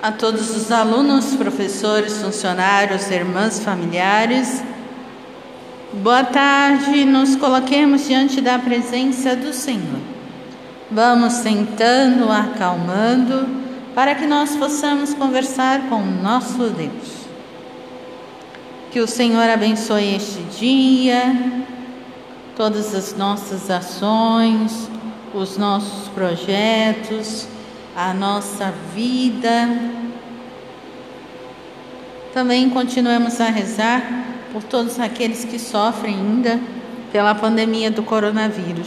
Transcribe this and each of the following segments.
a todos os alunos, professores, funcionários, irmãs, familiares. Boa tarde, nos coloquemos diante da presença do Senhor. Vamos sentando, acalmando, para que nós possamos conversar com o nosso Deus. Que o Senhor abençoe este dia, todas as nossas ações, os nossos projetos a nossa vida. Também continuamos a rezar por todos aqueles que sofrem ainda pela pandemia do coronavírus.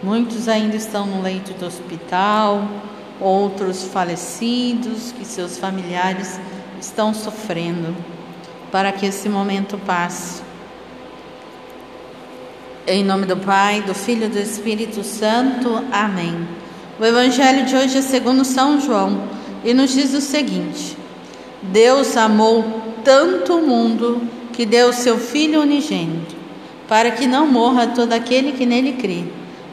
Muitos ainda estão no leito do hospital, outros falecidos, que seus familiares estão sofrendo, para que esse momento passe. Em nome do Pai, do Filho e do Espírito Santo. Amém. O evangelho de hoje é segundo São João e nos diz o seguinte: Deus amou tanto o mundo que deu seu filho unigênito, para que não morra todo aquele que nele crê,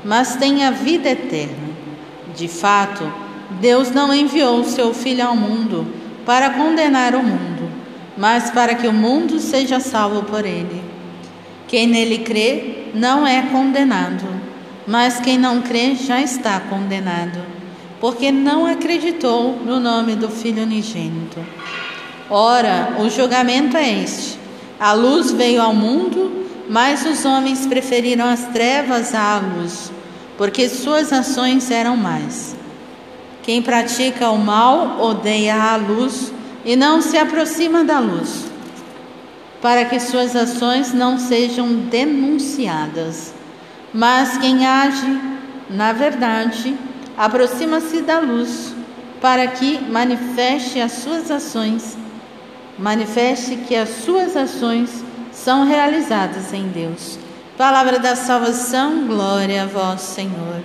mas tenha vida eterna. De fato, Deus não enviou seu filho ao mundo para condenar o mundo, mas para que o mundo seja salvo por ele. Quem nele crê não é condenado mas quem não crê já está condenado, porque não acreditou no nome do Filho unigênito. Ora, o julgamento é este: a luz veio ao mundo, mas os homens preferiram as trevas à luz, porque suas ações eram más. Quem pratica o mal odeia a luz e não se aproxima da luz, para que suas ações não sejam denunciadas. Mas quem age na verdade aproxima-se da luz, para que manifeste as suas ações, manifeste que as suas ações são realizadas em Deus. Palavra da salvação, glória a vós, Senhor.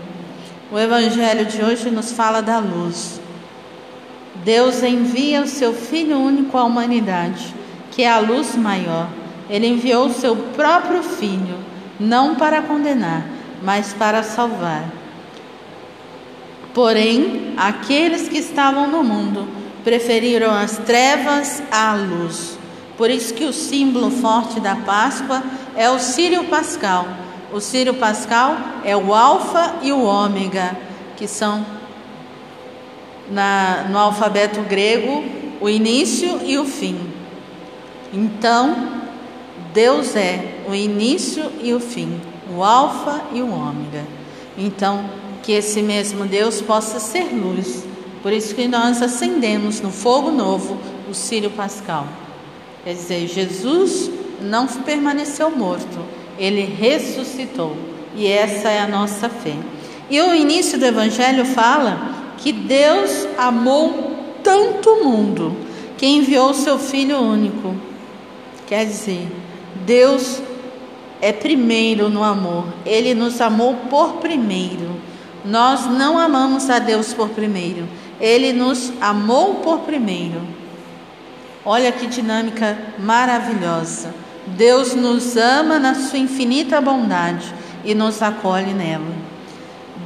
O evangelho de hoje nos fala da luz. Deus envia o seu Filho único à humanidade, que é a luz maior. Ele enviou o seu próprio Filho não para condenar, mas para salvar. Porém, aqueles que estavam no mundo preferiram as trevas à luz. Por isso que o símbolo forte da Páscoa é o Sírio Pascal. O Sírio Pascal é o Alfa e o Ômega, que são na, no alfabeto grego o início e o fim. Então, Deus é o início e o fim, o Alfa e o Ômega. Então, que esse mesmo Deus possa ser luz. Por isso que nós acendemos no fogo novo o Sírio Pascal. Quer dizer, Jesus não permaneceu morto, ele ressuscitou. E essa é a nossa fé. E o início do Evangelho fala que Deus amou tanto o mundo que enviou seu Filho único. Quer dizer, Deus é primeiro no amor. Ele nos amou por primeiro. Nós não amamos a Deus por primeiro. Ele nos amou por primeiro. Olha que dinâmica maravilhosa. Deus nos ama na sua infinita bondade e nos acolhe nela.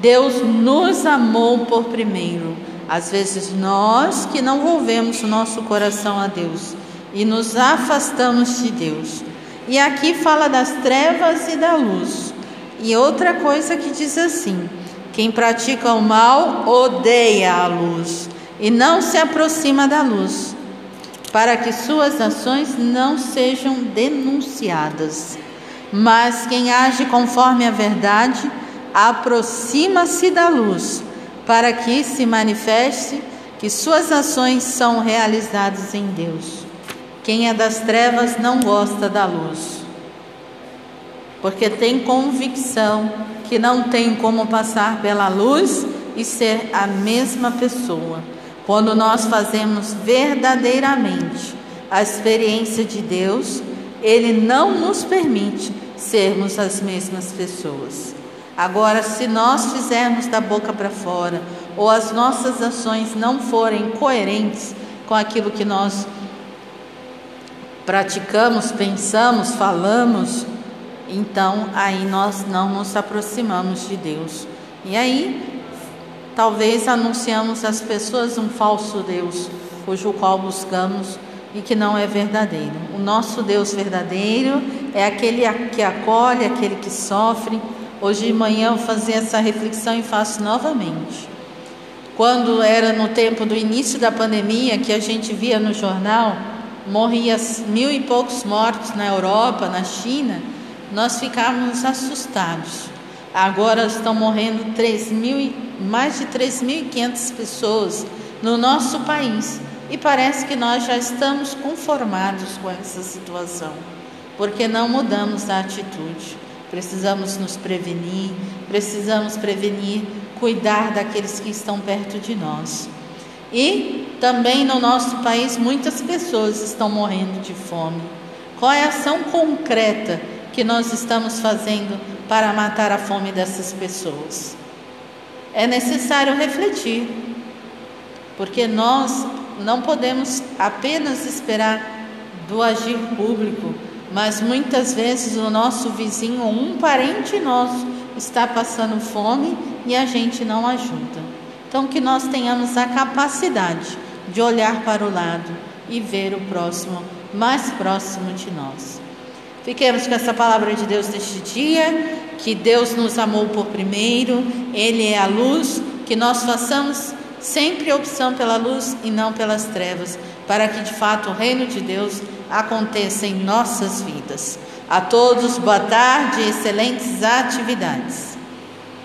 Deus nos amou por primeiro. Às vezes nós que não volvemos o nosso coração a Deus e nos afastamos de Deus. E aqui fala das trevas e da luz. E outra coisa que diz assim: quem pratica o mal odeia a luz e não se aproxima da luz, para que suas ações não sejam denunciadas. Mas quem age conforme a verdade aproxima-se da luz, para que se manifeste que suas ações são realizadas em Deus. Quem é das trevas não gosta da luz, porque tem convicção que não tem como passar pela luz e ser a mesma pessoa. Quando nós fazemos verdadeiramente a experiência de Deus, Ele não nos permite sermos as mesmas pessoas. Agora, se nós fizermos da boca para fora, ou as nossas ações não forem coerentes com aquilo que nós praticamos, pensamos, falamos, então aí nós não nos aproximamos de Deus. E aí, talvez anunciamos às pessoas um falso Deus, cujo qual buscamos e que não é verdadeiro. O nosso Deus verdadeiro é aquele que acolhe, aquele que sofre. Hoje de manhã eu fazia essa reflexão e faço novamente. Quando era no tempo do início da pandemia, que a gente via no jornal, morria mil e poucos mortos na Europa, na China, nós ficávamos assustados. Agora estão morrendo 3 mil, mais de 3.500 pessoas no nosso país. E parece que nós já estamos conformados com essa situação, porque não mudamos a atitude. Precisamos nos prevenir, precisamos prevenir, cuidar daqueles que estão perto de nós. E também no nosso país muitas pessoas estão morrendo de fome. Qual é a ação concreta que nós estamos fazendo para matar a fome dessas pessoas? É necessário refletir, porque nós não podemos apenas esperar do agir público, mas muitas vezes o nosso vizinho um parente nosso está passando fome e a gente não ajuda. Então, que nós tenhamos a capacidade de olhar para o lado e ver o próximo mais próximo de nós. Fiquemos com essa palavra de Deus neste dia, que Deus nos amou por primeiro, Ele é a luz, que nós façamos sempre opção pela luz e não pelas trevas, para que de fato o reino de Deus aconteça em nossas vidas. A todos, boa tarde e excelentes atividades.